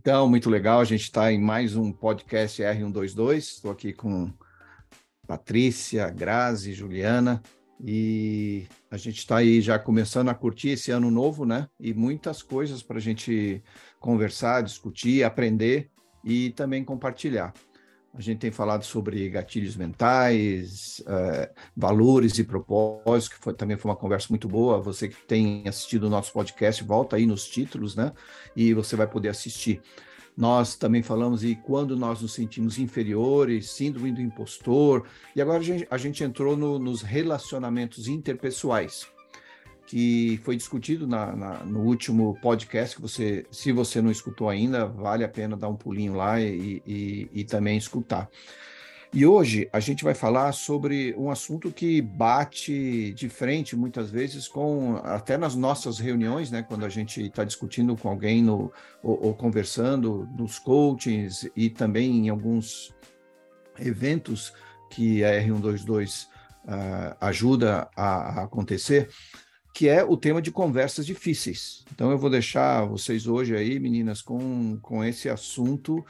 Então, muito legal. A gente está em mais um podcast R122. Estou aqui com Patrícia, Grazi, Juliana. E a gente está aí já começando a curtir esse ano novo, né? E muitas coisas para a gente conversar, discutir, aprender e também compartilhar. A gente tem falado sobre gatilhos mentais, uh, valores e propósitos, que foi, também foi uma conversa muito boa. Você que tem assistido o nosso podcast, volta aí nos títulos, né? E você vai poder assistir. Nós também falamos e quando nós nos sentimos inferiores, síndrome do impostor. E agora a gente, a gente entrou no, nos relacionamentos interpessoais que foi discutido na, na, no último podcast, que você, se você não escutou ainda, vale a pena dar um pulinho lá e, e, e também escutar. E hoje a gente vai falar sobre um assunto que bate de frente muitas vezes com até nas nossas reuniões, né, quando a gente está discutindo com alguém no, ou, ou, conversando nos coachings e também em alguns eventos que a R122 uh, ajuda a, a acontecer que é o tema de conversas difíceis. Então eu vou deixar vocês hoje aí, meninas, com, com esse assunto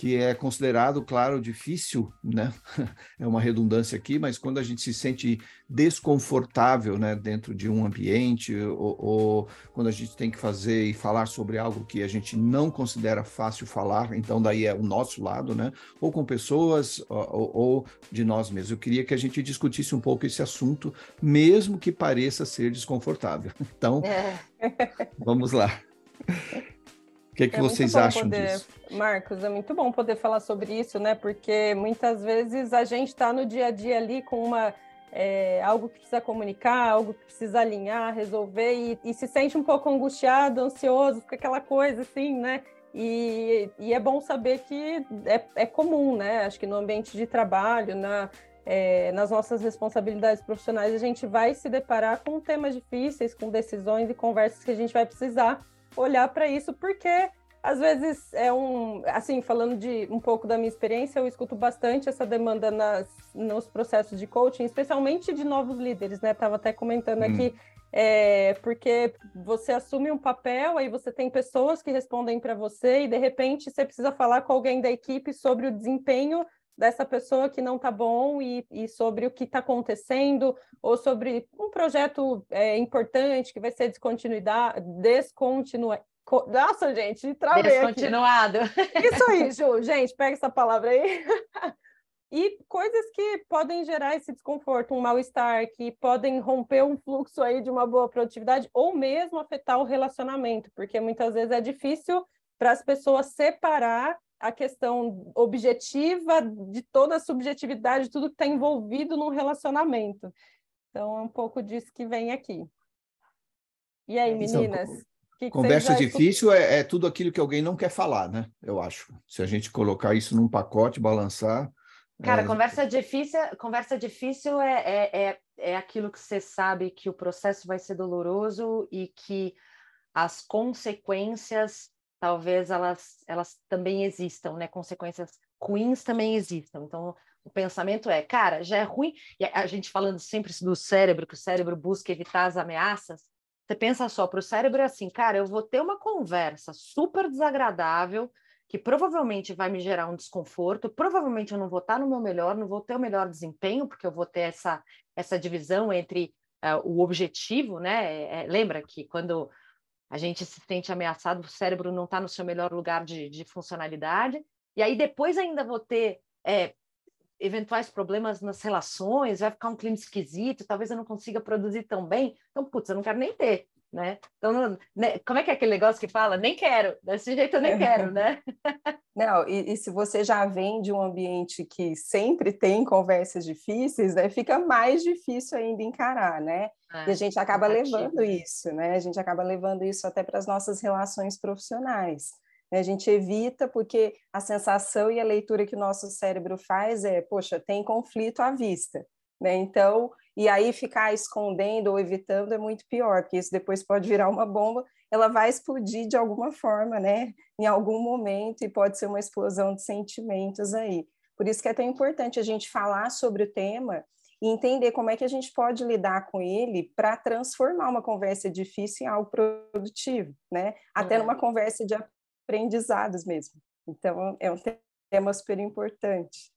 que é considerado, claro, difícil, né? É uma redundância aqui, mas quando a gente se sente desconfortável, né, dentro de um ambiente, ou, ou, quando a gente tem que fazer e falar sobre algo que a gente não considera fácil falar, então daí é o nosso lado, né? Ou com pessoas, ou, ou de nós mesmos. Eu queria que a gente discutisse um pouco esse assunto, mesmo que pareça ser desconfortável. Então, é. vamos lá que, é que é vocês acham poder, disso? Marcos, é muito bom poder falar sobre isso, né? Porque muitas vezes a gente está no dia a dia ali com uma é, algo que precisa comunicar, algo que precisa alinhar, resolver, e, e, se sente um pouco angustiado, ansioso, com aquela coisa assim, né? E, e é bom saber que é, é, comum, né? Acho que no ambiente de trabalho, na, é, nas nossas responsabilidades profissionais, a gente vai se deparar com temas difíceis, com decisões e conversas que a gente vai precisar olhar para isso, porque às vezes é um, assim, falando de um pouco da minha experiência, eu escuto bastante essa demanda nas, nos processos de coaching, especialmente de novos líderes, né? Tava até comentando hum. aqui, é, porque você assume um papel, aí você tem pessoas que respondem para você e de repente você precisa falar com alguém da equipe sobre o desempenho dessa pessoa que não está bom e, e, sobre o que está acontecendo, ou sobre um projeto é, importante que vai ser descontinuidade, descontinua... Nossa, gente, travei Descontinuado. Aqui. Isso aí, Ju, gente, pega essa palavra aí. e coisas que podem gerar esse desconforto, um mal-estar, que podem romper um fluxo aí de uma boa produtividade, ou mesmo afetar o relacionamento, porque muitas vezes é difícil para as pessoas separar a questão objetiva de toda a subjetividade, tudo que está envolvido num relacionamento. Então, é um pouco disso que vem aqui. E aí, meninas? Que que conversa difícil é, é, tudo aquilo que alguém não quer falar, né? Eu acho. Se a gente colocar isso num pacote, balançar. Cara, é... conversa difícil, conversa difícil é, é, é, é aquilo que você sabe que o processo vai ser doloroso e que as consequências talvez elas, elas também existam, né? Consequências ruins também existam. Então, o pensamento é, cara, já é ruim. E a gente falando sempre do cérebro, que o cérebro busca evitar as ameaças. Você pensa só, para o cérebro é assim, cara, eu vou ter uma conversa super desagradável, que provavelmente vai me gerar um desconforto, provavelmente eu não vou estar no meu melhor, não vou ter o melhor desempenho, porque eu vou ter essa, essa divisão entre uh, o objetivo, né? É, é, lembra que quando a gente se sente ameaçado, o cérebro não está no seu melhor lugar de, de, funcionalidade, e aí depois ainda vou ter é, eventuais problemas nas relações, vai ficar um clima esquisito, talvez eu não consiga produzir tão bem, então, putz, eu não quero nem ter né? Então, né? como é que é aquele negócio que fala? Nem quero, desse jeito eu nem quero, né? Não, e, e, se você já vem de um ambiente que sempre tem conversas difíceis, né, fica mais difícil ainda encarar, né? Ah, e a gente acaba levando isso, né? A gente acaba levando isso até para as nossas relações profissionais. Né? A gente evita porque a sensação e a leitura que o nosso cérebro faz é, poxa, tem conflito à vista. Né? Então, e aí ficar escondendo ou evitando é muito pior, porque isso depois pode virar uma bomba, ela vai explodir de alguma forma, né? Em algum momento, e pode ser uma explosão de sentimentos aí. Por isso que é tão importante a gente falar sobre o tema e entender como é que a gente pode lidar com ele para transformar uma conversa difícil em algo produtivo, né? Até numa conversa de aprendizados mesmo. Então, é um tema super importante.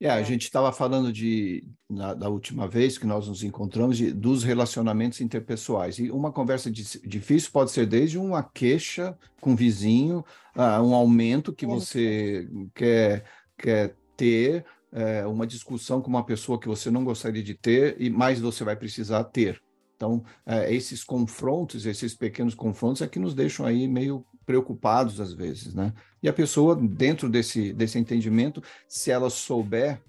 É, a gente estava falando de, na, da última vez que nós nos encontramos, de, dos relacionamentos interpessoais. E uma conversa de, difícil pode ser desde uma queixa com o vizinho, uh, um aumento que você quer, quer ter, uh, uma discussão com uma pessoa que você não gostaria de ter, e mais você vai precisar ter. Então, uh, esses confrontos, esses pequenos confrontos é que nos deixam aí meio preocupados às vezes, né? E a pessoa, dentro desse, desse entendimento, se ela souber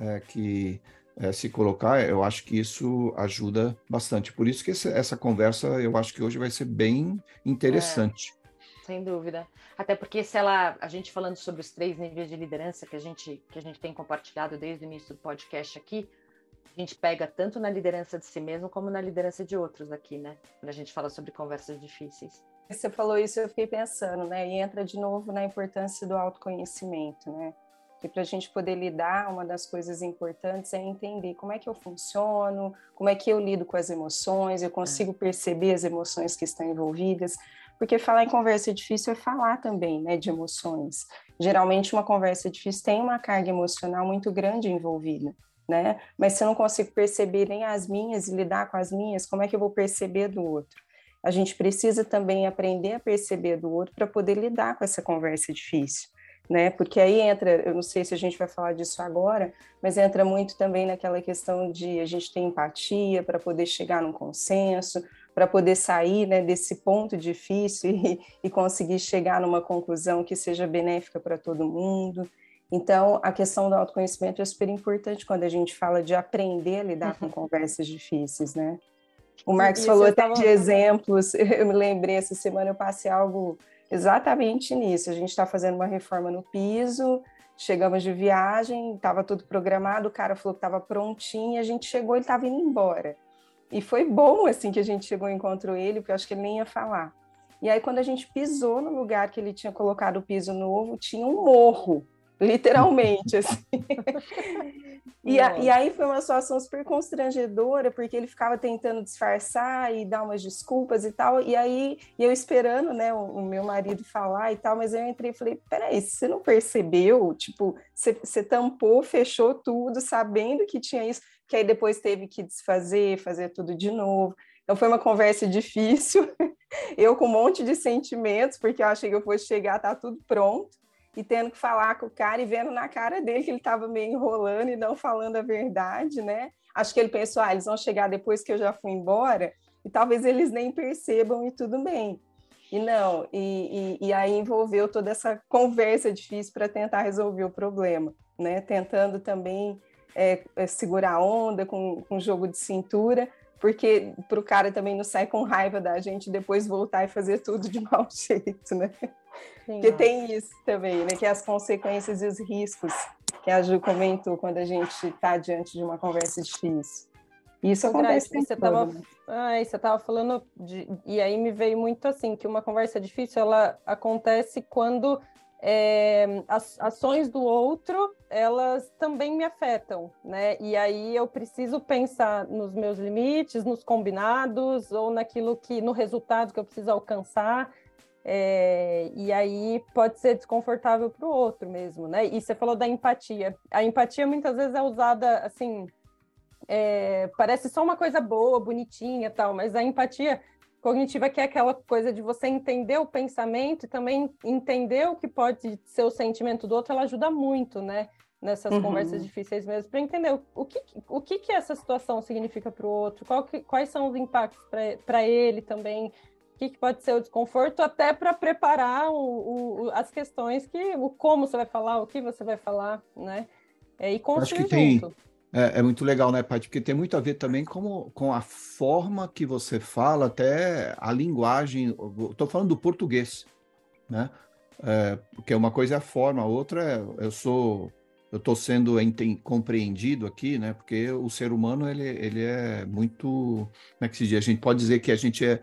é, que é, se colocar, eu acho que isso ajuda bastante. Por isso que essa, conversa, eu acho que hoje vai ser bem interessante. É, sem dúvida. Até porque se ela, a gente falando sobre os três níveis de liderança que a gente, que a gente tem compartilhado desde o início do podcast aqui, a gente pega tanto na liderança de si mesmo como na liderança de outros aqui, né? Quando a gente fala sobre conversas difíceis. Você falou isso, eu fiquei pensando, né? E entra de novo na importância do autoconhecimento, né? Que para a gente poder lidar, uma das coisas importantes é entender como é que eu funciono, como é que eu lido com as emoções, eu consigo é. perceber as emoções que estão envolvidas, porque falar em conversa difícil é falar também, né, de emoções. Geralmente uma conversa difícil tem uma carga emocional muito grande envolvida, né? Mas se eu não consigo perceber nem as minhas e lidar com as minhas, como é que eu vou perceber do outro? A gente precisa também aprender a perceber do outro para poder lidar com essa conversa difícil. Né? Porque aí entra, eu não sei se a gente vai falar disso agora, mas entra muito também naquela questão de a gente ter empatia para poder chegar num consenso, para poder sair né, desse ponto difícil e, e, conseguir chegar numa conclusão que seja benéfica para todo mundo. Então, a questão do autoconhecimento é super importante quando a gente fala de aprender a lidar com conversas difíceis, né? O Marcos Isso, falou até tava... de exemplos. Eu me lembrei essa semana, eu passei algo exatamente nisso. A gente está fazendo uma reforma no piso, chegamos de viagem, estava tudo programado, o cara falou que estava prontinho, a gente chegou, ele estava indo embora. E foi bom, assim, que a gente chegou e encontrou ele, porque eu acho que ele nem ia falar. E aí, quando a gente pisou no lugar que ele tinha colocado o piso novo, tinha um morro literalmente, assim. e, a, e, aí foi uma situação super constrangedora, porque ele ficava tentando disfarçar e dar umas desculpas e tal, e aí eu esperando, né, o, o meu marido falar e tal, mas eu entrei e falei, peraí, você não percebeu? Tipo, você, você tampou, fechou tudo, sabendo que tinha isso, que aí depois teve que desfazer, fazer tudo de novo. Então foi uma conversa difícil, eu com um monte de sentimentos, porque eu achei que eu fosse chegar, tá tudo pronto e tendo que falar com o cara e vendo na cara dele que ele estava meio enrolando e não falando a verdade, né? Acho que ele pensou, ah, eles vão chegar depois que eu já fui embora e talvez eles nem percebam e tudo bem. E não, e, e, e aí envolveu toda essa conversa difícil para tentar resolver o problema, né? Tentando também é, é, segurar a onda com, com jogo de cintura, porque para o cara também não sair com raiva da gente depois voltar e fazer tudo de mau jeito, né? Porque tem isso também, né? Que é as consequências e os riscos que a Ju comentou quando a gente está diante de uma conversa difícil. Isso acontece você estava né? ah, você estava falando de, e aí me veio muito assim que uma conversa difícil ela acontece quando é, as ações do outro elas também me afetam, né? E aí eu preciso pensar nos meus limites, nos combinados ou naquilo que no resultado que eu preciso alcançar é, e aí pode ser desconfortável para o outro mesmo, né? E você falou da empatia. A empatia muitas vezes é usada assim, é, parece só uma coisa boa, bonitinha tal, mas a empatia cognitiva que é aquela coisa de você entender o pensamento e também entender o que pode ser o sentimento do outro, ela ajuda muito, né? Nessas uhum. conversas difíceis mesmo, para entender o, que, o que, que essa situação significa para o outro, que, quais são os impactos para ele também, o que, que, pode ser o desconforto, até para preparar o, o, as questões que o como você vai falar, o que você vai falar, né? É, e construir Acho que tem, é, é, muito legal, né, Paty? Porque tem muito a ver também com, com a forma que você fala, até a linguagem. Estou falando do português, né? É, porque uma coisa é a forma, a outra é eu sou eu estou sendo compreendido aqui, né? Porque o ser humano ele, ele é muito, como é que se diz? A gente pode dizer que a gente é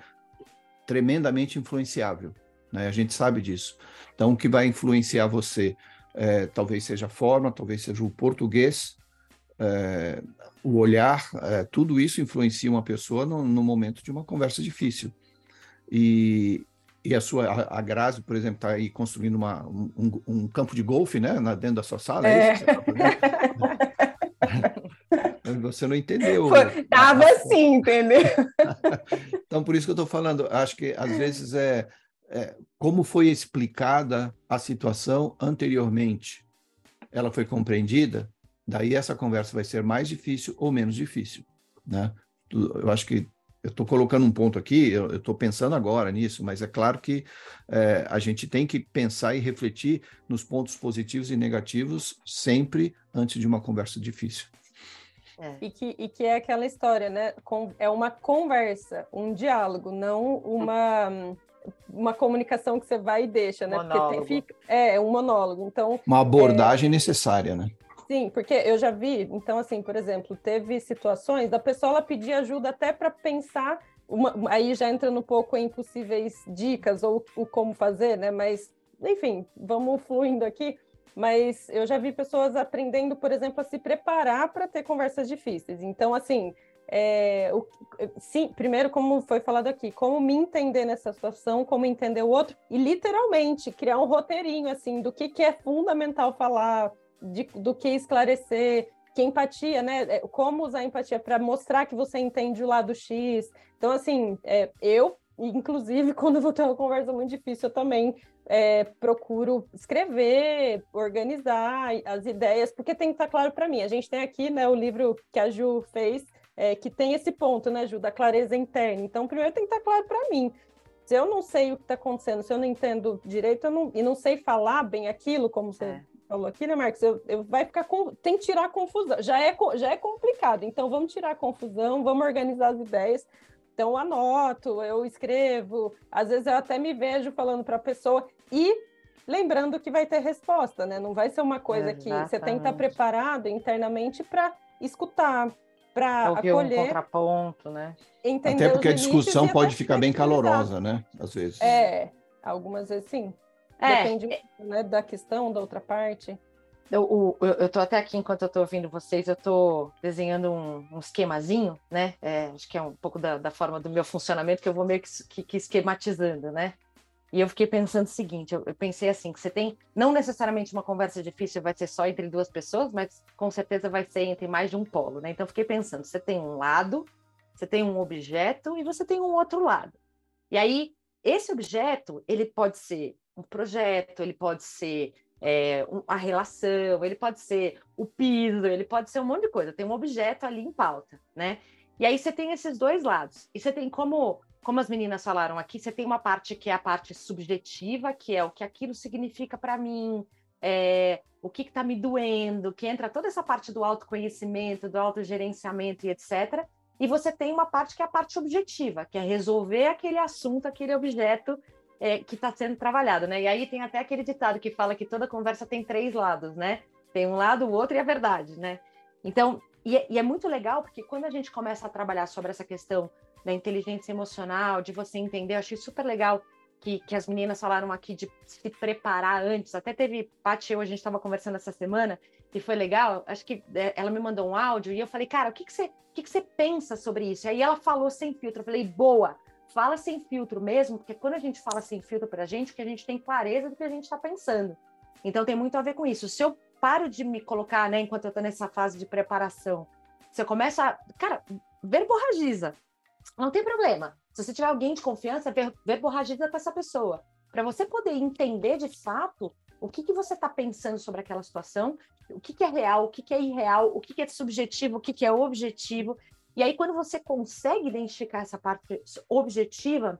tremendamente influenciável. Né? A gente sabe disso. Então, o que vai influenciar você é, talvez seja a forma, talvez seja o português, é, o olhar, é, tudo isso influencia uma pessoa no, no, momento de uma conversa difícil. E, e a sua a, a Grazi, por exemplo, está aí construindo uma, um, um, campo de golfe, né, na, dentro da sua sala. É, é isso você, tá você não entendeu. Tava assim, entendeu? então, por isso que eu estou falando, acho que às vezes é, é como foi explicada a situação anteriormente. Ela foi compreendida, daí essa conversa vai ser mais difícil ou menos difícil, né? Eu acho que eu estou colocando um ponto aqui, eu estou pensando agora nisso, mas é claro que é, a gente tem que pensar e refletir nos pontos positivos e negativos sempre antes de uma conversa difícil. É. E, que, e que é aquela história, né? Com, é uma conversa, um diálogo, não uma, uma comunicação que você vai e deixa, né? Monólogo. Porque tem, fica, é, é um monólogo. Então, uma abordagem é, necessária, né? Sim, porque eu já vi, então, assim, por exemplo, teve situações da pessoa ela pedir ajuda até para pensar, uma, aí já entra um pouco em possíveis dicas ou o como fazer, né? Mas, enfim, vamos fluindo aqui. Mas eu já vi pessoas aprendendo, por exemplo, a se preparar para ter conversas difíceis. Então, assim, é, o, sim, primeiro, como foi falado aqui, como me entender nessa situação, como entender o outro, e literalmente criar um roteirinho assim do que, que é fundamental falar, de, do que esclarecer, que empatia, né? É, como usar empatia para mostrar que você entende o lado X. Então, assim, é, eu, inclusive, quando vou ter uma conversa muito difícil, eu também é, procuro escrever, organizar as ideias, porque tem que estar claro para mim. A gente tem aqui né, o livro que a Ju fez, é, que tem esse ponto, né, Ju, da clareza interna. Então, primeiro tem que estar claro para mim. Se eu não sei o que está acontecendo, se eu não entendo direito, eu não, e não sei falar bem aquilo, como você é falou aqui, né, Marcos? Eu, eu, vai ficar com, tem que tirar a confusão. Já é, já é complicado, então vamos tirar a confusão, vamos organizar as ideias. Então, eu anoto, eu escrevo, às vezes eu até me vejo falando para a pessoa e lembrando que vai ter resposta, né? Não vai ser uma coisa Exatamente. que você tem que estar preparado internamente para escutar, para acolher. um contraponto, né? Até porque a discussão pode ficar bem calorosa, né? Às vezes. É, algumas vezes sim. É, Depende né, da questão da outra parte. Eu, eu, eu tô até aqui, enquanto eu tô ouvindo vocês, eu tô desenhando um, um esquemazinho, né? É, acho que é um pouco da, da, forma do meu funcionamento que eu vou meio que, que, que esquematizando, né? E eu fiquei pensando o seguinte: eu, eu, pensei assim, que você tem não necessariamente uma conversa difícil vai ser só entre duas pessoas, mas com certeza vai ser entre mais de um polo, né? Então eu fiquei pensando: você tem um lado, você tem um objeto e você tem um outro lado. E aí, esse objeto, ele pode ser um projeto, ele pode ser é, a relação, ele pode ser o piso, ele pode ser um monte de coisa. Tem um objeto ali em pauta, né? E aí você tem esses dois lados. E você tem como, como as meninas falaram aqui, você tem uma parte que é a parte subjetiva, que é o que aquilo significa para mim, é, o que está me doendo, que entra toda essa parte do autoconhecimento, do autogerenciamento e etc. E você tem uma parte que é a parte objetiva, que é resolver aquele assunto, aquele objeto é, que está sendo trabalhado, né? E aí tem até aquele ditado que fala que toda conversa tem três lados, né? Tem um lado, o outro e a verdade, né? Então, e é, e é muito legal porque quando a gente começa a trabalhar sobre essa questão da inteligência emocional, de você entender, eu achei super legal que, que, as meninas falaram aqui de se preparar antes. Até teve, Paty eu, a gente estava conversando essa semana, e foi legal. Acho que é, ela me mandou um áudio e eu falei, cara, o que, que, você, o que, que você pensa sobre isso? E aí ela falou sem filtro. Eu falei, boa, fala sem filtro mesmo, porque quando a gente fala sem filtro para a gente, que a gente tem clareza do que a gente está pensando. Então tem muito a ver com isso. Se eu paro de me colocar, né, enquanto eu estou nessa fase de preparação, se eu começo a. Cara, verborragiza. Não tem problema. Se você tiver alguém de confiança, ver, verborragiza com essa pessoa. Para você poder entender de fato o que, que você está pensando sobre aquela situação, o que, que é real, o que, que é irreal, o que, que é subjetivo, o que, que é objetivo. E aí, quando você consegue identificar essa parte objetiva,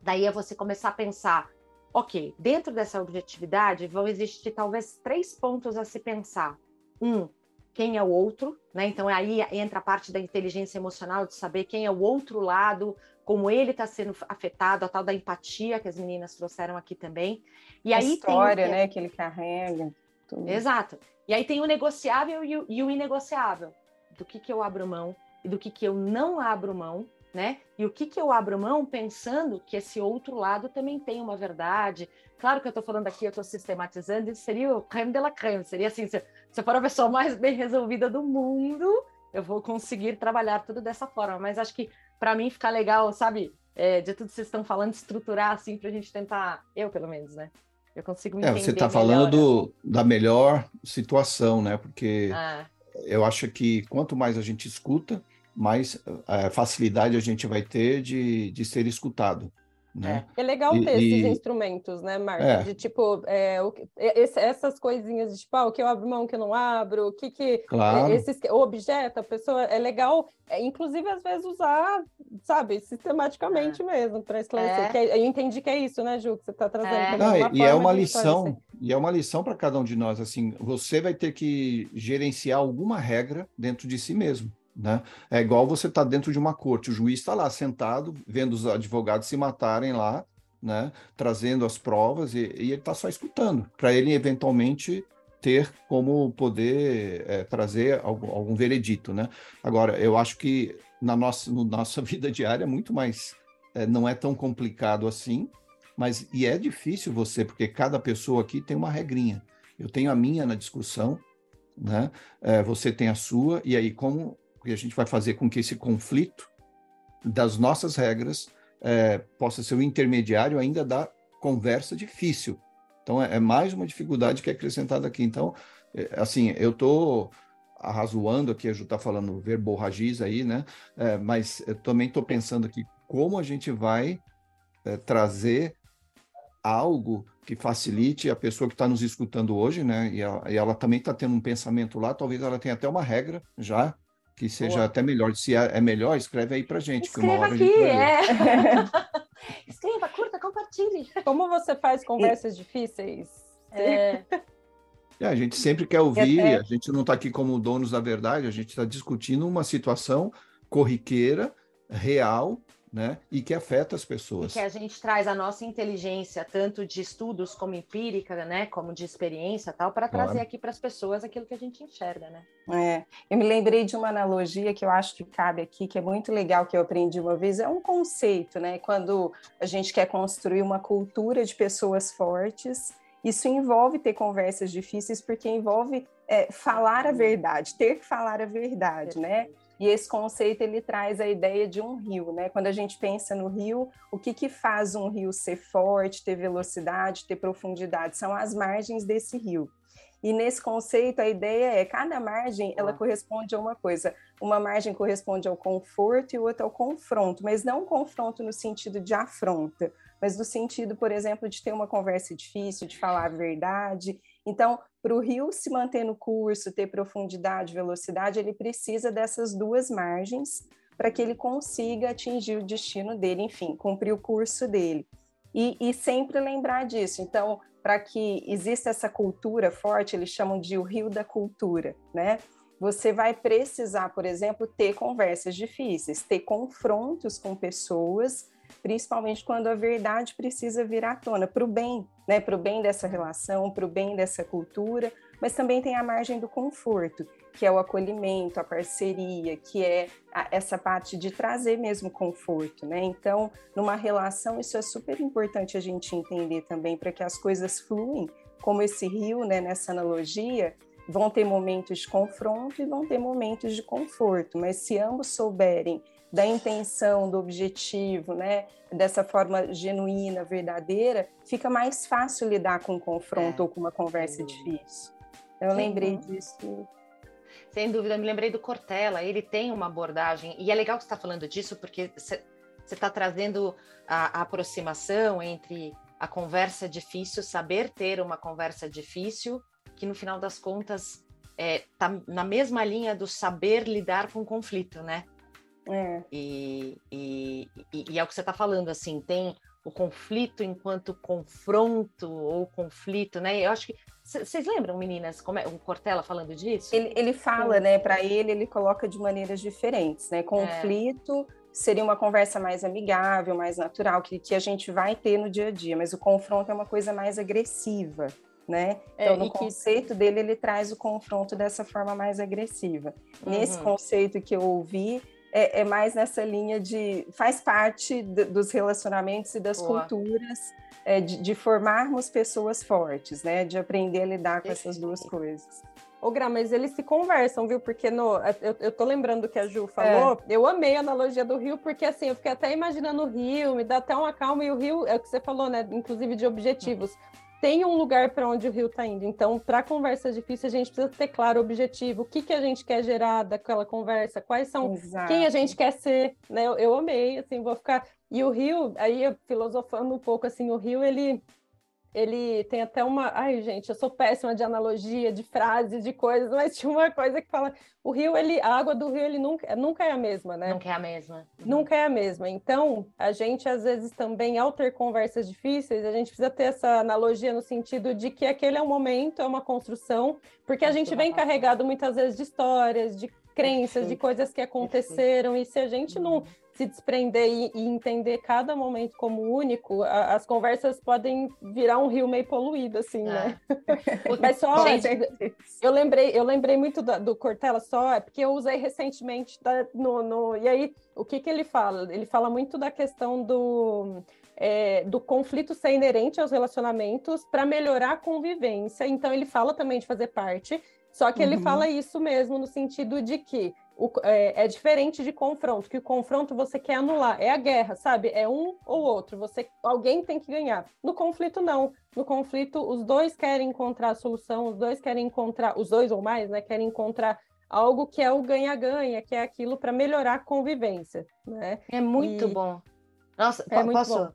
daí é você começar a pensar, ok, dentro dessa objetividade vão existir talvez três pontos a se pensar. Um, quem é o outro, né? Então aí entra a parte da inteligência emocional de saber quem é o outro lado, como ele está sendo afetado, a tal da empatia que as meninas trouxeram aqui também. E a aí história, tem... né, que ele carrega. Tudo. Exato. E aí tem o negociável e o, e o inegociável. Do que que eu abro mão e do que, que eu não abro mão, né? E o que, que eu abro mão pensando que esse outro lado também tem uma verdade. Claro que eu estou falando aqui, eu estou sistematizando, isso seria o creme de la creme, seria assim, se, se eu for a pessoa mais bem resolvida do mundo, eu vou conseguir trabalhar tudo dessa forma. Mas acho que para mim fica legal, sabe? é, de tudo que vocês estão falando, estruturar assim para a gente tentar, eu pelo menos, né? Eu consigo entender. É, você está falando do, da melhor situação, né? Porque ah. eu acho que quanto mais a gente escuta, mais é, facilidade a gente vai ter de, de ser escutado. Né? É, é legal ter e, esses e... instrumentos, né, Marta? É. De tipo, é, o, esse, essas coisinhas de tipo, ah, o que eu abro mão, o que eu não abro, o que que. É, claro. Esses, o objeto, a pessoa. É legal, é, inclusive, às vezes, usar, sabe, sistematicamente mesmo, para esclarecer. Que eu entendi que é isso, né, Ju, que você está trazendo. Não, e é uma lição, e é uma lição para cada um de nós. Assim, você vai ter que gerenciar alguma regra dentro de si mesmo. Né? É igual você estar tá dentro de uma corte, o juiz está lá sentado, vendo os advogados se matarem lá, né? trazendo as provas, e, e ele está só escutando, para ele eventualmente ter como poder é, trazer algum, algum, veredito. Né? Agora, eu acho que na nossa, no nossa vida diária é muito mais. É, não é tão complicado assim, mas e é difícil você, porque cada pessoa aqui tem uma regrinha. Eu tenho a minha na discussão, né? É, você tem a sua, e aí, como porque a gente vai fazer com que esse conflito das nossas regras é, possa ser o intermediário ainda da conversa difícil. Então, é, é mais uma dificuldade que é acrescentada aqui. Então, é, assim, eu estou arrazoando aqui, a Ju está falando verborragiz aí, né? É, mas eu também estou pensando aqui como a gente vai é, trazer algo que facilite a pessoa que está nos escutando hoje, né? E e ela também está tendo um pensamento lá, talvez ela tenha até uma regra já que seja Boa. até melhor. Se é, é melhor, escreve aí para gente. Escreva aqui, é. Escreva, curta, compartilhe. Como você faz conversas e... difíceis? É... é... a gente sempre quer ouvir, até... a gente não está aqui como donos da verdade, a gente está discutindo uma situação corriqueira, real, né? E que afeta as pessoas. E que a gente traz a nossa inteligência, tanto de estudos como empírica, né? Como de experiência tal, para claro. trazer aqui para as pessoas aquilo que a gente enxerga, né? É. Eu me lembrei de uma analogia que eu acho que cabe aqui, que é muito legal, que eu aprendi uma vez, é um conceito, né? Quando a gente quer construir uma cultura de pessoas fortes, isso envolve ter conversas difíceis, porque envolve é, falar a verdade, ter que falar a verdade, né? E esse conceito ele traz a ideia de um rio, né? Quando a gente pensa no rio, o que, que faz um rio ser forte, ter velocidade, ter profundidade? São as margens desse rio. E nesse conceito, a ideia é cada margem ela corresponde a uma coisa. Uma margem corresponde ao conforto e outra ao confronto, mas não confronto no sentido de afronta, mas no sentido, por exemplo, de ter uma conversa difícil, de falar a verdade. Então, para o rio se manter no curso, ter profundidade, velocidade, ele precisa dessas duas margens para que ele consiga atingir o destino dele, enfim, cumprir o curso dele. E, e sempre lembrar disso. Então, para que exista essa cultura forte, eles chamam de o rio da cultura, né? Você vai precisar, por exemplo, ter conversas difíceis, ter confrontos com pessoas principalmente quando a verdade precisa vir à tona, para o bem, né? para o bem dessa relação, para o bem dessa cultura, mas também tem a margem do conforto, que é o acolhimento, a parceria, que é a, essa parte de trazer mesmo conforto, né? Então, numa relação, isso é super importante a gente entender também, para que as coisas fluem, como esse rio, né, nessa analogia, vão ter momentos de confronto e vão ter momentos de conforto, mas se ambos souberem da intenção, do objetivo, né, dessa forma genuína, verdadeira, fica mais fácil lidar com um confronto é. ou com uma conversa difícil. Eu Sim. lembrei disso. Sem dúvida, eu me lembrei do Cortella, ele tem uma abordagem, e é legal que você está falando disso, porque você está trazendo a, a aproximação entre a conversa difícil, saber ter uma conversa difícil, que no final das contas é, tá na mesma linha do saber lidar com conflito, né? É. E, e, e, é o que você está falando, assim, tem o conflito enquanto confronto ou conflito, né? Eu acho que vocês lembram, meninas, como é o Cortella falando disso? Ele, ele fala, né? Para ele, ele coloca de maneiras diferentes, né? Conflito é. seria uma conversa mais amigável, mais natural, que, que a gente vai ter no dia a dia, mas o confronto é uma coisa mais agressiva. Né? É, então, é, no conceito que... dele, ele traz o confronto dessa forma mais agressiva. Uhum. Nesse conceito que eu ouvi, é, é mais nessa linha de faz parte dos relacionamentos e das Boa. culturas é, de, de, formarmos pessoas fortes, né? De aprender a lidar com essas duas coisas. Ô, Gra, mas eles se conversam, viu? Porque no, eu, eu tô lembrando do que a Ju falou. É. Eu amei a analogia do rio, porque assim, eu fiquei até imaginando o rio, me dá até uma calma, e o rio, é o que você falou, né? Inclusive de objetivos. Tem um lugar para onde o rio está indo. Então, para conversas difíceis, a gente precisa ter claro o objetivo, o que, que a gente quer gerar daquela conversa, quais são, Exato. quem a gente quer ser, né? Eu, eu amei, assim, vou ficar. E o rio, aí filosofando um pouco, assim, o rio, ele ele tem até uma. Ai, gente, eu sou péssima de analogia, de frases, de coisas, mas tinha uma coisa que fala: o rio, ele, a água do rio, ele nunca, nunca é a mesma, né? Nunca é a mesma. Uhum. Nunca é a mesma. Então, a gente, às vezes, também, ao ter conversas difíceis, a gente precisa ter essa analogia no sentido de que aquele é um momento, é uma construção, porque a gente vem carregado muitas vezes de histórias, de crenças, de coisas que aconteceram, e se a gente não uhum se desprender e, e, entender cada momento como único, a, as conversas podem virar um rio meio poluído, assim, né? É. Mas só, eu lembrei, eu lembrei muito do, do Cortella só, é porque eu usei recentemente tá, no, no, e aí o que que ele fala? Ele fala muito da questão do é, do conflito ser inerente aos relacionamentos para melhorar a convivência. Então ele fala também de fazer parte, só que uhum. ele fala isso mesmo no sentido de que o, é, é, diferente de confronto, que o confronto você quer anular, é a guerra, sabe? É um ou outro, você alguém tem que ganhar. No conflito, não. No conflito, os dois querem encontrar a solução, os dois querem encontrar, os dois ou mais, né? Querem encontrar algo que é o ganha-ganha, que é aquilo para melhorar a convivência, né? É muito e... bom. Nossa, é muito posso? Bom.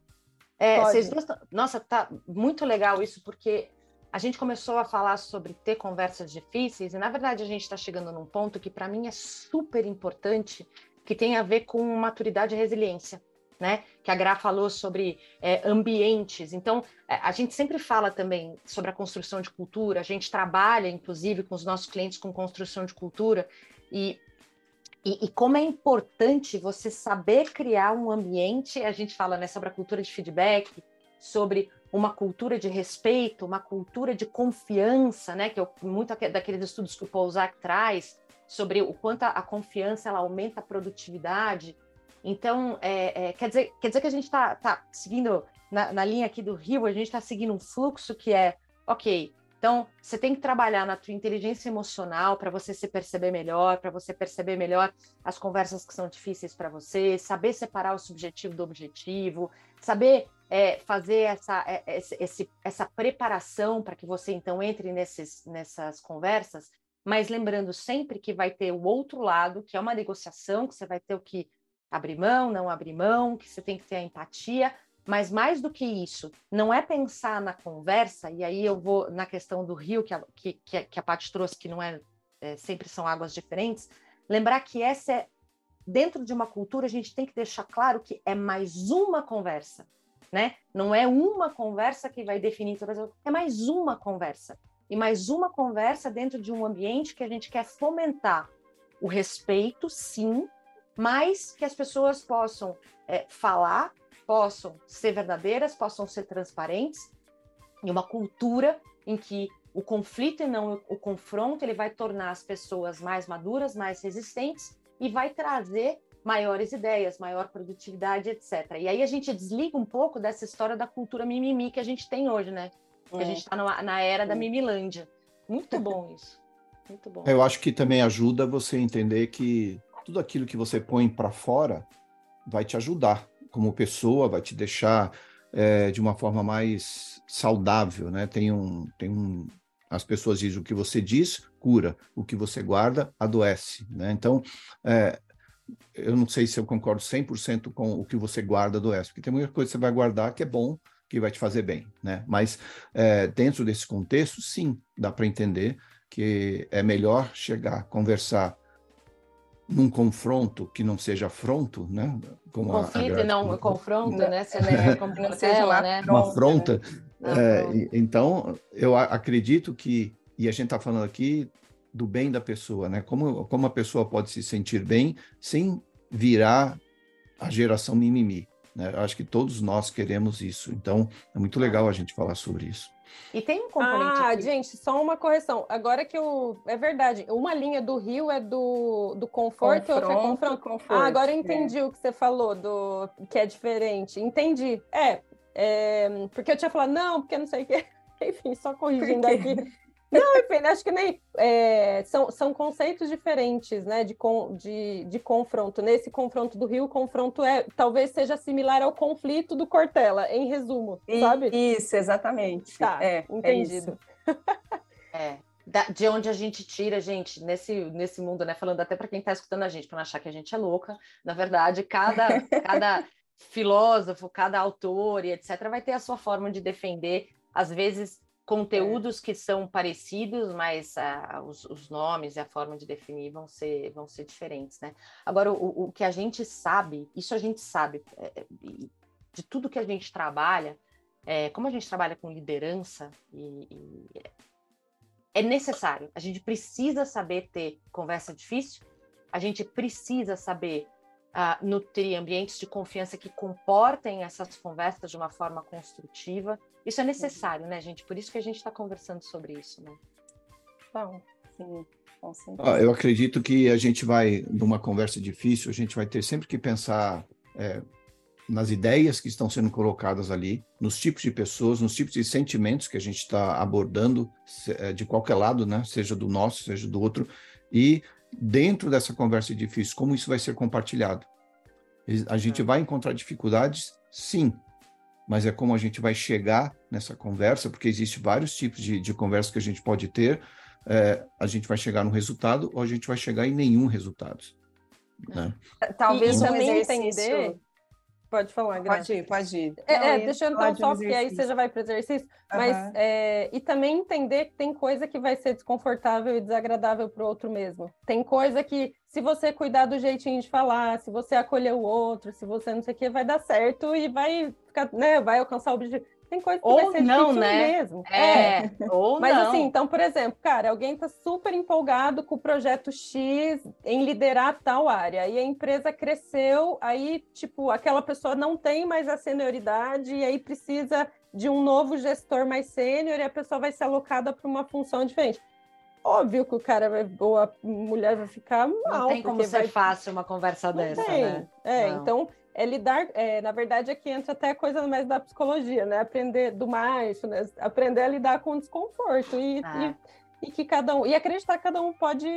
É, vocês Nossa, tá muito legal isso, porque a gente começou a falar sobre ter conversas difíceis, e na verdade a gente está chegando num ponto que para mim é super importante, que tem a ver com maturidade e resiliência. Né? Que a Gra falou sobre é, ambientes. Então, é, a gente sempre fala também sobre a construção de cultura, a gente trabalha, inclusive, com os nossos clientes com construção de cultura, e, e, e como é importante você saber criar um ambiente, a gente fala né, sobre a cultura de feedback, sobre uma cultura de respeito, uma cultura de confiança, né? Que é muito daqueles estudos que o Paulzac traz sobre o quanto a, confiança ela aumenta a produtividade. Então, é, é, quer, dizer, quer dizer que a gente está tá seguindo na, na, linha aqui do Rio, a gente está seguindo um fluxo que é, ok, então você tem que trabalhar na tua inteligência emocional para você se perceber melhor, para você perceber melhor as conversas que são difíceis para você, saber separar o subjetivo do objetivo, saber é, fazer essa, é, esse, essa preparação para que você então entre nesses, nessas conversas, mas lembrando sempre que vai ter o outro lado, que é uma negociação, que você vai ter o que abrir mão, não abrir mão, que você tem que ter a empatia, mas mais do que isso, não é pensar na conversa, e aí eu vou na questão do rio que a, que, que a Paty trouxe, que não é, é, sempre são águas diferentes, lembrar que essa é, dentro de uma cultura, a gente tem que deixar claro que é mais uma conversa né? Não é uma conversa que vai definir todas as é mais uma conversa. E mais uma conversa dentro de um ambiente que a gente quer fomentar o respeito, sim, mas que as pessoas possam é, falar, possam ser verdadeiras, possam ser transparentes, e uma cultura em que o conflito e não o confronto ele vai tornar as pessoas mais maduras, mais resistentes e vai trazer maiores ideias, maior produtividade, etc. E aí a gente desliga um pouco dessa história da cultura mimimi que a gente tem hoje, né? Que é. a gente está na era da mimilândia. Muito bom isso. Muito bom. Eu acho que também ajuda você a entender que tudo aquilo que você põe para fora vai te ajudar como pessoa, vai te deixar é, de uma forma mais saudável, né? Tem um, tem um, as pessoas dizem o que você diz cura, o que você guarda adoece, né? Então, é, eu não sei se eu concordo 100% com o que você guarda do ESP, porque tem muita coisa que você vai guardar que é bom, que vai te fazer bem, né? Mas é, dentro desse contexto, sim, dá para entender que é melhor chegar, conversar num confronto que não seja afronto, né? Como Conflito a, a e não confronto, né? Se é, como não seja uma, né? uma afronta. Né? É, então, eu acredito que, e a gente está falando aqui do bem da pessoa, né? Como, como a pessoa pode se sentir bem sem virar a geração mimimi. Né? Eu acho que todos nós queremos isso. Então, é muito legal a gente falar sobre isso. E tem um componente. Ah, aqui. gente, só uma correção. Agora que eu. É verdade, uma linha do Rio é do, do conforto e outra é confronto. Conforto, ah, agora eu entendi é. o que você falou, do que é diferente. Entendi. É, é, porque eu tinha falado, não, porque não sei o quê. Enfim, só corrigindo aqui. Não, enfim, acho que nem é, são, são conceitos diferentes, né, de, de, de confronto. Nesse confronto do Rio, o confronto é talvez seja similar ao conflito do Cortella, em resumo, sabe? Isso, exatamente. Tá, é, entendido. É, da, de onde a gente tira, gente, nesse, nesse mundo, né? Falando até para quem está escutando a gente, para não achar que a gente é louca, na verdade, cada, cada filósofo, cada autor e etc., vai ter a sua forma de defender, às vezes, conteúdos é. que são parecidos, mas os, os, nomes e a forma de definir vão ser, vão ser diferentes, né? Agora, o, o que a gente sabe, isso a gente sabe, é, é de tudo que a gente trabalha, é, como a gente trabalha com liderança e, e é necessário. A gente precisa saber ter conversa difícil, a gente precisa saber uh, nutrir ambientes de confiança que comportem essas conversas de uma forma construtiva. Isso é necessário, né, gente? Por isso que a gente está conversando sobre isso, né? Bom, sim. Ah, eu acredito que a gente vai, numa conversa difícil, a gente vai ter sempre que pensar é, nas ideias que estão sendo colocadas ali, nos tipos de pessoas, nos tipos de sentimentos que a gente está abordando é, de qualquer lado, né? Seja do nosso, seja do outro, e dentro dessa conversa difícil, como isso vai ser compartilhado. A gente vai encontrar dificuldades, sim, mas é como a gente vai chegar nessa conversa, porque existe vários tipos de, de conversa que a gente pode ter. É, a gente vai chegar no resultado ou a gente vai chegar em nenhum resultado. Né? Talvez e, um exercício... entender Pode falar, Graça. Pode ir, pode ir. É, é deixa eu então só, porque aí você já vai para o exercício. Uhum. Mas, é, e também entender que tem coisa que vai ser desconfortável e desagradável para o outro mesmo. Tem coisa que, se você cuidar do jeitinho de falar, se você acolher o outro, se você não sei o que, vai dar certo e vai ficar, né, vai alcançar o objetivo. Tem coisa que ou vai ser não, né? mesmo. É, é. ou Mas não. assim, então, por exemplo, cara, alguém está super empolgado com o projeto X em liderar tal área, e a empresa cresceu, aí, tipo, aquela pessoa não tem mais a senioridade, e aí precisa de um novo gestor mais sênior, e a pessoa vai ser alocada para uma função diferente. Óbvio que o cara vai, ou a mulher vai ficar mal. Não tem como ser vai... fácil uma conversa não dessa, tem. né? É, não. então é lidar, é, na verdade, aqui entra até coisa mais da psicologia, né? Aprender do mais, né? aprender a lidar com o desconforto e, ah. e, e, que cada um e acreditar que cada um pode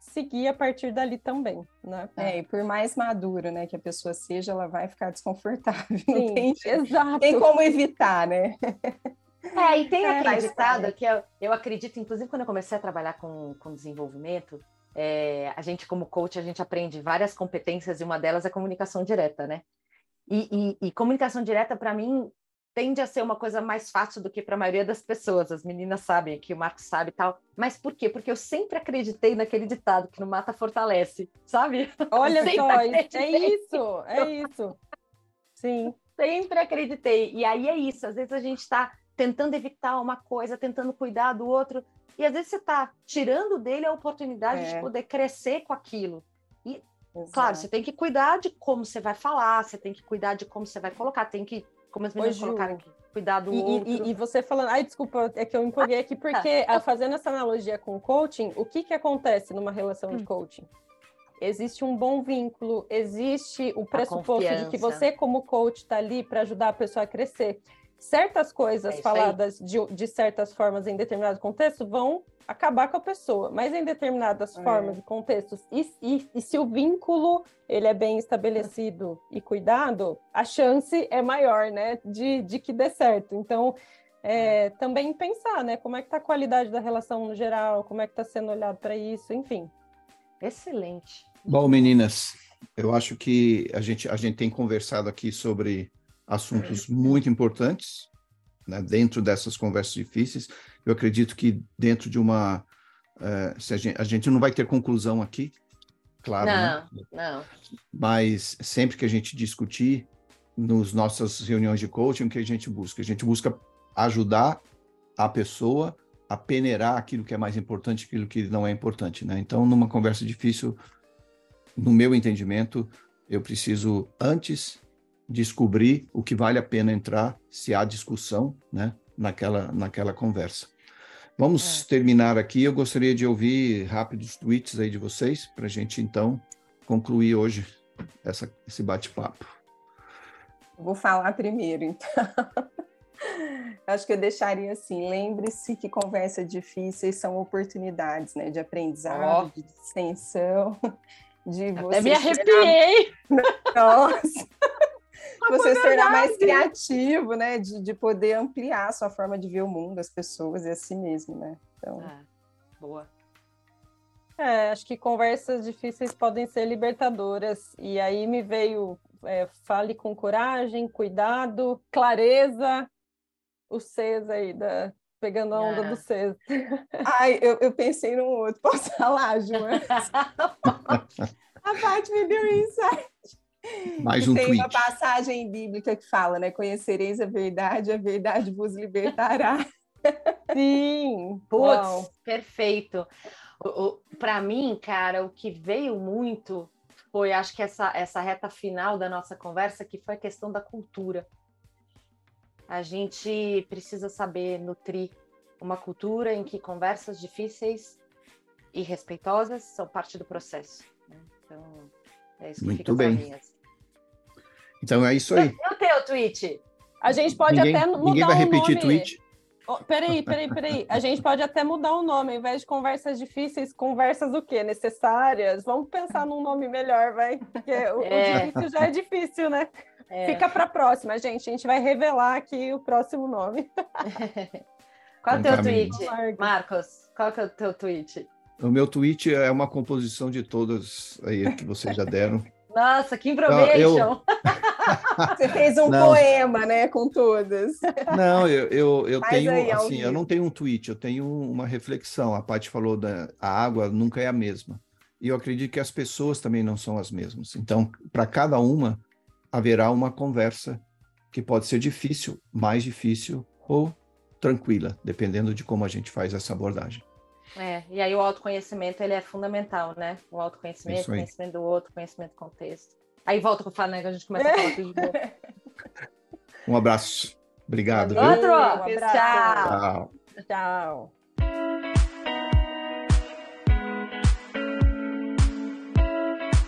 seguir a partir dali também, né? É, e por mais maduro, né, que a pessoa seja, ela vai ficar desconfortável. Sim, não tem, exato. tem como evitar, né? É, e tem é, aquele que eu, eu acredito, inclusive quando eu comecei a trabalhar com, com desenvolvimento, é, a gente, como coach, a gente aprende várias competências e uma delas é comunicação direta, né? E, e, e comunicação direta, para mim, tende a ser uma coisa mais fácil do que para a maioria das pessoas. As meninas sabem que o Marcos sabe e tal. Mas por quê? Porque eu sempre acreditei naquele ditado que no mata fortalece, sabe? Olha só, é isso, é isso. Sim. Sempre acreditei. E aí é isso. Às vezes a gente está tentando evitar uma coisa, tentando cuidar do outro, e às vezes você está tirando dele a oportunidade é. de poder crescer com aquilo. E, Exato. claro, você tem que cuidar de como você vai falar, você tem que cuidar de como você vai colocar, tem que, como as meninas colocaram aqui, cuidar do e, outro. E, e, você falando, ai, desculpa, é que eu empolguei aqui, porque fazendo essa analogia com o coaching, o que, que acontece numa relação hum. de coaching? Existe um bom vínculo, existe o pressuposto de que você, como coach, está ali para ajudar a pessoa a crescer certas coisas é faladas de, de, certas formas em determinado contexto vão acabar com a pessoa, mas em determinadas é. formas e contextos, e, e, e, se o vínculo ele é bem estabelecido e cuidado, a chance é maior, né, de, de que dê certo. Então, é, também pensar, né, como é que está a qualidade da relação no geral, como é que está sendo olhado para isso, enfim. Excelente. Bom, meninas, eu acho que a gente, a gente tem conversado aqui sobre assuntos muito importantes né, dentro dessas conversas difíceis. Eu acredito que dentro de uma. Uh, a, gente, a gente não vai ter conclusão aqui, claro. Não, né? não. Mas sempre que a gente discutir nos nossas reuniões de coaching, o que a gente busca? A gente busca ajudar a pessoa a peneirar aquilo que é mais importante, aquilo que não é importante, né? Então, numa conversa difícil, no meu entendimento, eu preciso antes descobrir o que vale a pena entrar, se há discussão, né, naquela, naquela conversa. Vamos é. terminar aqui. Eu gostaria de ouvir rápidos tweets aí de vocês, para a gente então concluir hoje essa, esse bate-papo. Vou falar primeiro, então. Acho que eu deixaria assim: lembre-se que conversas difíceis são oportunidades, né? De aprendizado, oh. de extensão, de você. Até me arrepiei! Nossa! Você se tornar mais criativo, né? De, de poder ampliar a sua forma de ver o mundo, as pessoas e a si mesmo, né? Então. Ah, boa. É, acho que conversas difíceis podem ser libertadoras. E aí me veio é, fale com coragem, cuidado, clareza, o Cês aí, da, pegando a onda ah. do Cês. Ai, eu, eu, pensei num outro. Posso falar, Joana? a Paty me deu insight. Mais um tem tweet. uma passagem bíblica que fala, né? Conhecereis a verdade, a verdade vos libertará. Sim, putz, perfeito. Para mim, cara, o que veio muito foi, acho que essa, essa reta final da nossa conversa, que foi a questão da cultura. A gente precisa saber nutrir uma cultura em que conversas difíceis e respeitosas são parte do processo. Né? Então, é isso que Muito fica bem. Minhas. Então é isso aí. E o teu tweet? A gente pode ninguém, até mudar Ninguém vai repetir nome. tweet? Oh, peraí, peraí, peraí. A gente pode até mudar o nome, ao invés de conversas difíceis, conversas o quê? Necessárias? Vamos pensar num nome melhor, vai. Porque o, é. o difícil já é difícil, né? É. Fica para a próxima, gente. A gente vai revelar aqui o próximo nome. Qual é o teu tweet, Marcos? Qual é o teu tweet? O meu tweet é uma composição de todas aí que vocês já deram. Nossa, que improvisation! Eu... Você fez um não. poema, né, com todas. Não, eu, eu, eu tenho, aí, assim, eu não tenho um tweet, eu tenho uma reflexão. A Paty falou da a água nunca é a mesma. E eu acredito que as pessoas também não são as mesmas. Então, para cada uma, haverá uma conversa que pode ser difícil, mais difícil ou tranquila, dependendo de como a gente faz essa abordagem. É, e aí o autoconhecimento ele é fundamental, né? O autoconhecimento, conhecimento do outro, conhecimento do contexto. Aí volta com o Flamengo, né, a gente começa a falar tudo de novo. Um abraço. Obrigado. Outro, um Tchau. Tchau.